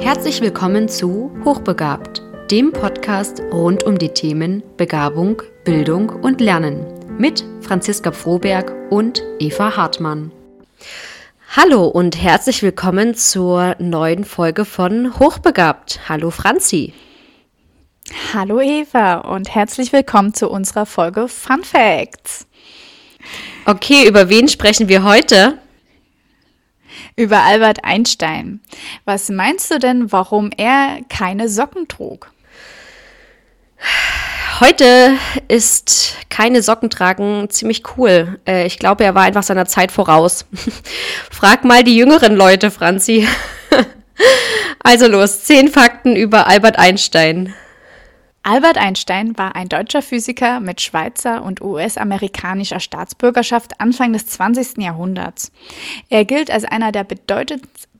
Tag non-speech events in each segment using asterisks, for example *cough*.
Herzlich willkommen zu Hochbegabt, dem Podcast rund um die Themen Begabung, Bildung und Lernen mit Franziska Froberg und Eva Hartmann. Hallo und herzlich willkommen zur neuen Folge von Hochbegabt. Hallo Franzi. Hallo Eva und herzlich willkommen zu unserer Folge Fun Facts. Okay, über wen sprechen wir heute? Über Albert Einstein. Was meinst du denn, warum er keine Socken trug? Heute ist keine Socken tragen ziemlich cool. Äh, ich glaube, er war einfach seiner Zeit voraus. *laughs* Frag mal die jüngeren Leute, Franzi. *laughs* also los, zehn Fakten über Albert Einstein. Albert Einstein war ein deutscher Physiker mit Schweizer und US-amerikanischer Staatsbürgerschaft Anfang des 20. Jahrhunderts. Er gilt als einer der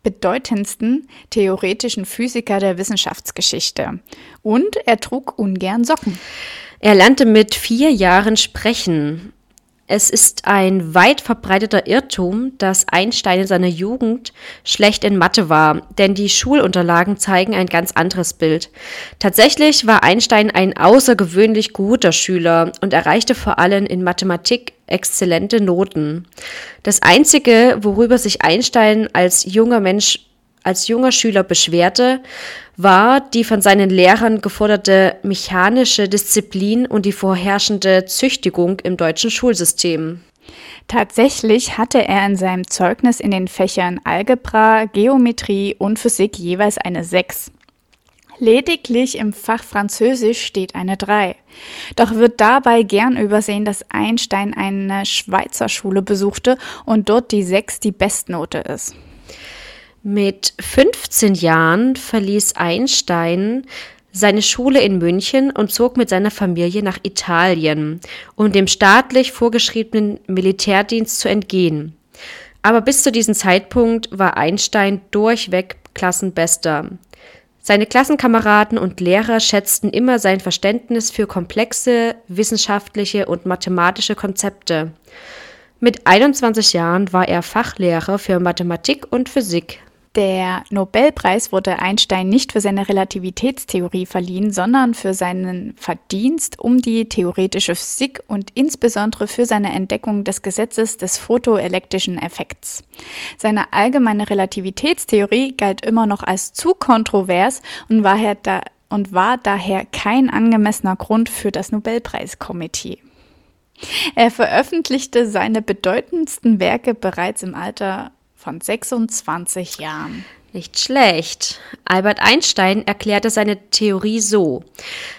bedeutendsten theoretischen Physiker der Wissenschaftsgeschichte. Und er trug ungern Socken. Er lernte mit vier Jahren sprechen. Es ist ein weit verbreiteter Irrtum, dass Einstein in seiner Jugend schlecht in Mathe war, denn die Schulunterlagen zeigen ein ganz anderes Bild. Tatsächlich war Einstein ein außergewöhnlich guter Schüler und erreichte vor allem in Mathematik exzellente Noten. Das Einzige, worüber sich Einstein als junger Mensch als junger Schüler beschwerte, war die von seinen Lehrern geforderte mechanische Disziplin und die vorherrschende Züchtigung im deutschen Schulsystem. Tatsächlich hatte er in seinem Zeugnis in den Fächern Algebra, Geometrie und Physik jeweils eine 6. Lediglich im Fach Französisch steht eine 3. Doch wird dabei gern übersehen, dass Einstein eine Schweizer Schule besuchte und dort die 6 die Bestnote ist. Mit 15 Jahren verließ Einstein seine Schule in München und zog mit seiner Familie nach Italien, um dem staatlich vorgeschriebenen Militärdienst zu entgehen. Aber bis zu diesem Zeitpunkt war Einstein durchweg Klassenbester. Seine Klassenkameraden und Lehrer schätzten immer sein Verständnis für komplexe wissenschaftliche und mathematische Konzepte. Mit 21 Jahren war er Fachlehrer für Mathematik und Physik. Der Nobelpreis wurde Einstein nicht für seine Relativitätstheorie verliehen, sondern für seinen Verdienst um die theoretische Physik und insbesondere für seine Entdeckung des Gesetzes des photoelektrischen Effekts. Seine allgemeine Relativitätstheorie galt immer noch als zu kontrovers und war, da und war daher kein angemessener Grund für das Nobelpreiskomitee. Er veröffentlichte seine bedeutendsten Werke bereits im Alter von 26 Jahren. Nicht schlecht. Albert Einstein erklärte seine Theorie so.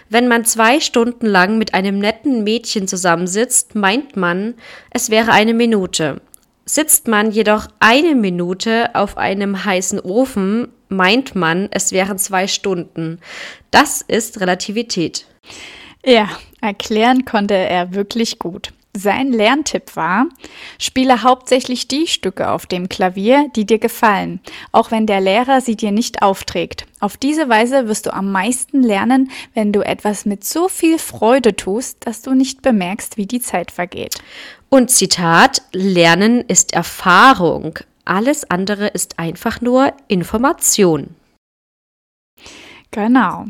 Wenn man zwei Stunden lang mit einem netten Mädchen zusammensitzt, meint man, es wäre eine Minute. Sitzt man jedoch eine Minute auf einem heißen Ofen, meint man, es wären zwei Stunden. Das ist Relativität. Ja, erklären konnte er wirklich gut. Sein Lerntipp war, spiele hauptsächlich die Stücke auf dem Klavier, die dir gefallen, auch wenn der Lehrer sie dir nicht aufträgt. Auf diese Weise wirst du am meisten lernen, wenn du etwas mit so viel Freude tust, dass du nicht bemerkst, wie die Zeit vergeht. Und Zitat, Lernen ist Erfahrung, alles andere ist einfach nur Information. Genau.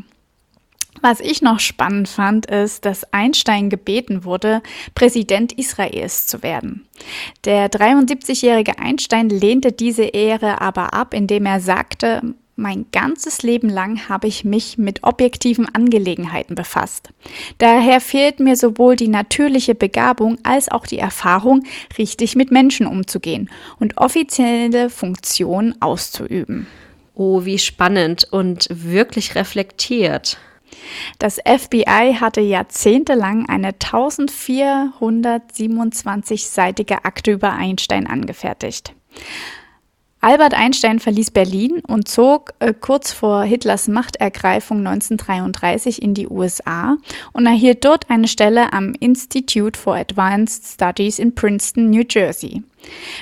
Was ich noch spannend fand, ist, dass Einstein gebeten wurde, Präsident Israels zu werden. Der 73-jährige Einstein lehnte diese Ehre aber ab, indem er sagte, mein ganzes Leben lang habe ich mich mit objektiven Angelegenheiten befasst. Daher fehlt mir sowohl die natürliche Begabung als auch die Erfahrung, richtig mit Menschen umzugehen und offizielle Funktionen auszuüben. Oh, wie spannend und wirklich reflektiert. Das FBI hatte jahrzehntelang eine 1427-seitige Akte über Einstein angefertigt. Albert Einstein verließ Berlin und zog äh, kurz vor Hitlers Machtergreifung 1933 in die USA und erhielt dort eine Stelle am Institute for Advanced Studies in Princeton, New Jersey.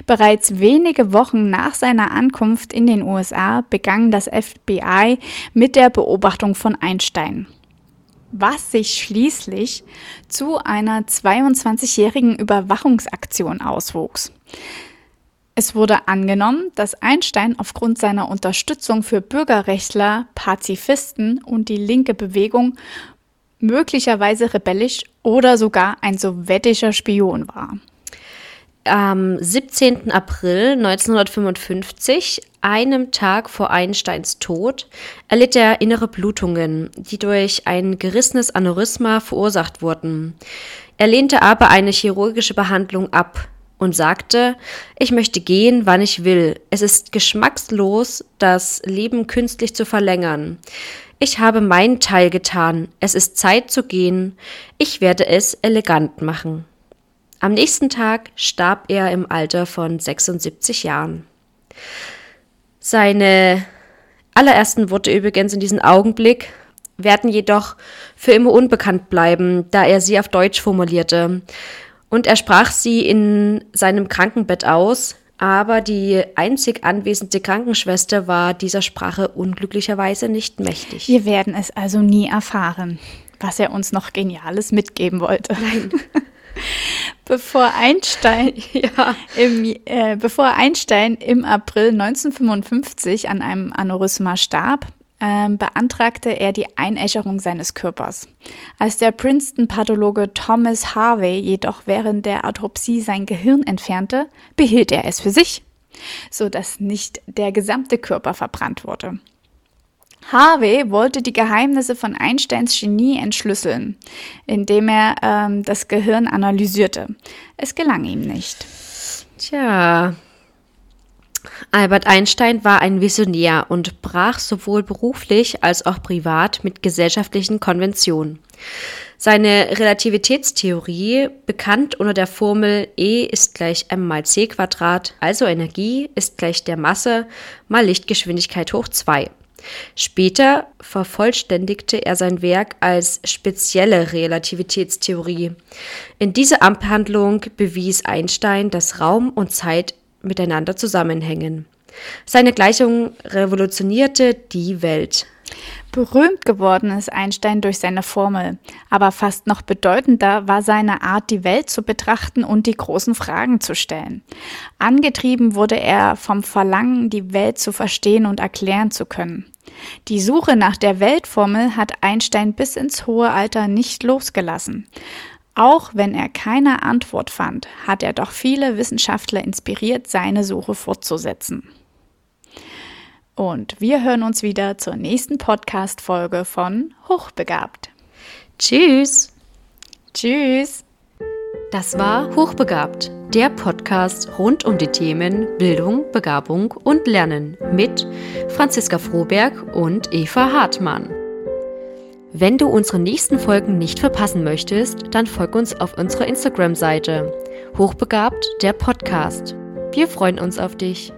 Bereits wenige Wochen nach seiner Ankunft in den USA begann das FBI mit der Beobachtung von Einstein was sich schließlich zu einer 22-jährigen Überwachungsaktion auswuchs. Es wurde angenommen, dass Einstein aufgrund seiner Unterstützung für Bürgerrechtler, Pazifisten und die linke Bewegung möglicherweise rebellisch oder sogar ein sowjetischer Spion war. Am 17. April 1955, einem Tag vor Einsteins Tod, erlitt er innere Blutungen, die durch ein gerissenes Aneurysma verursacht wurden. Er lehnte aber eine chirurgische Behandlung ab, und sagte, ich möchte gehen, wann ich will. Es ist geschmackslos, das Leben künstlich zu verlängern. Ich habe meinen Teil getan. Es ist Zeit zu gehen. Ich werde es elegant machen. Am nächsten Tag starb er im Alter von 76 Jahren. Seine allerersten Worte übrigens in diesem Augenblick werden jedoch für immer unbekannt bleiben, da er sie auf Deutsch formulierte und er sprach sie in seinem Krankenbett aus, aber die einzig anwesende Krankenschwester war dieser Sprache unglücklicherweise nicht mächtig. Wir werden es also nie erfahren, was er uns noch Geniales mitgeben wollte. Nein. *laughs* bevor Einstein, *laughs* ja. im, äh, bevor Einstein im April 1955 an einem Aneurysma starb, beantragte er die Einäscherung seines Körpers. Als der Princeton-Pathologe Thomas Harvey jedoch während der Autopsie sein Gehirn entfernte, behielt er es für sich, so dass nicht der gesamte Körper verbrannt wurde. Harvey wollte die Geheimnisse von Einsteins Genie entschlüsseln, indem er ähm, das Gehirn analysierte. Es gelang ihm nicht. Tja, Albert Einstein war ein Visionär und brach sowohl beruflich als auch privat mit gesellschaftlichen Konventionen. Seine Relativitätstheorie, bekannt unter der Formel E ist gleich m mal c Quadrat, also Energie ist gleich der Masse mal Lichtgeschwindigkeit hoch 2. Später vervollständigte er sein Werk als spezielle Relativitätstheorie. In dieser Abhandlung bewies Einstein, dass Raum und Zeit miteinander zusammenhängen. Seine Gleichung revolutionierte die Welt. Berühmt geworden ist Einstein durch seine Formel, aber fast noch bedeutender war seine Art, die Welt zu betrachten und die großen Fragen zu stellen. Angetrieben wurde er vom Verlangen, die Welt zu verstehen und erklären zu können. Die Suche nach der Weltformel hat Einstein bis ins hohe Alter nicht losgelassen. Auch wenn er keine Antwort fand, hat er doch viele Wissenschaftler inspiriert, seine Suche fortzusetzen. Und wir hören uns wieder zur nächsten Podcast-Folge von Hochbegabt. Tschüss. Tschüss. Das war Hochbegabt, der Podcast rund um die Themen Bildung, Begabung und Lernen mit Franziska Froberg und Eva Hartmann. Wenn du unsere nächsten Folgen nicht verpassen möchtest, dann folg uns auf unserer Instagram-Seite. Hochbegabt, der Podcast. Wir freuen uns auf dich.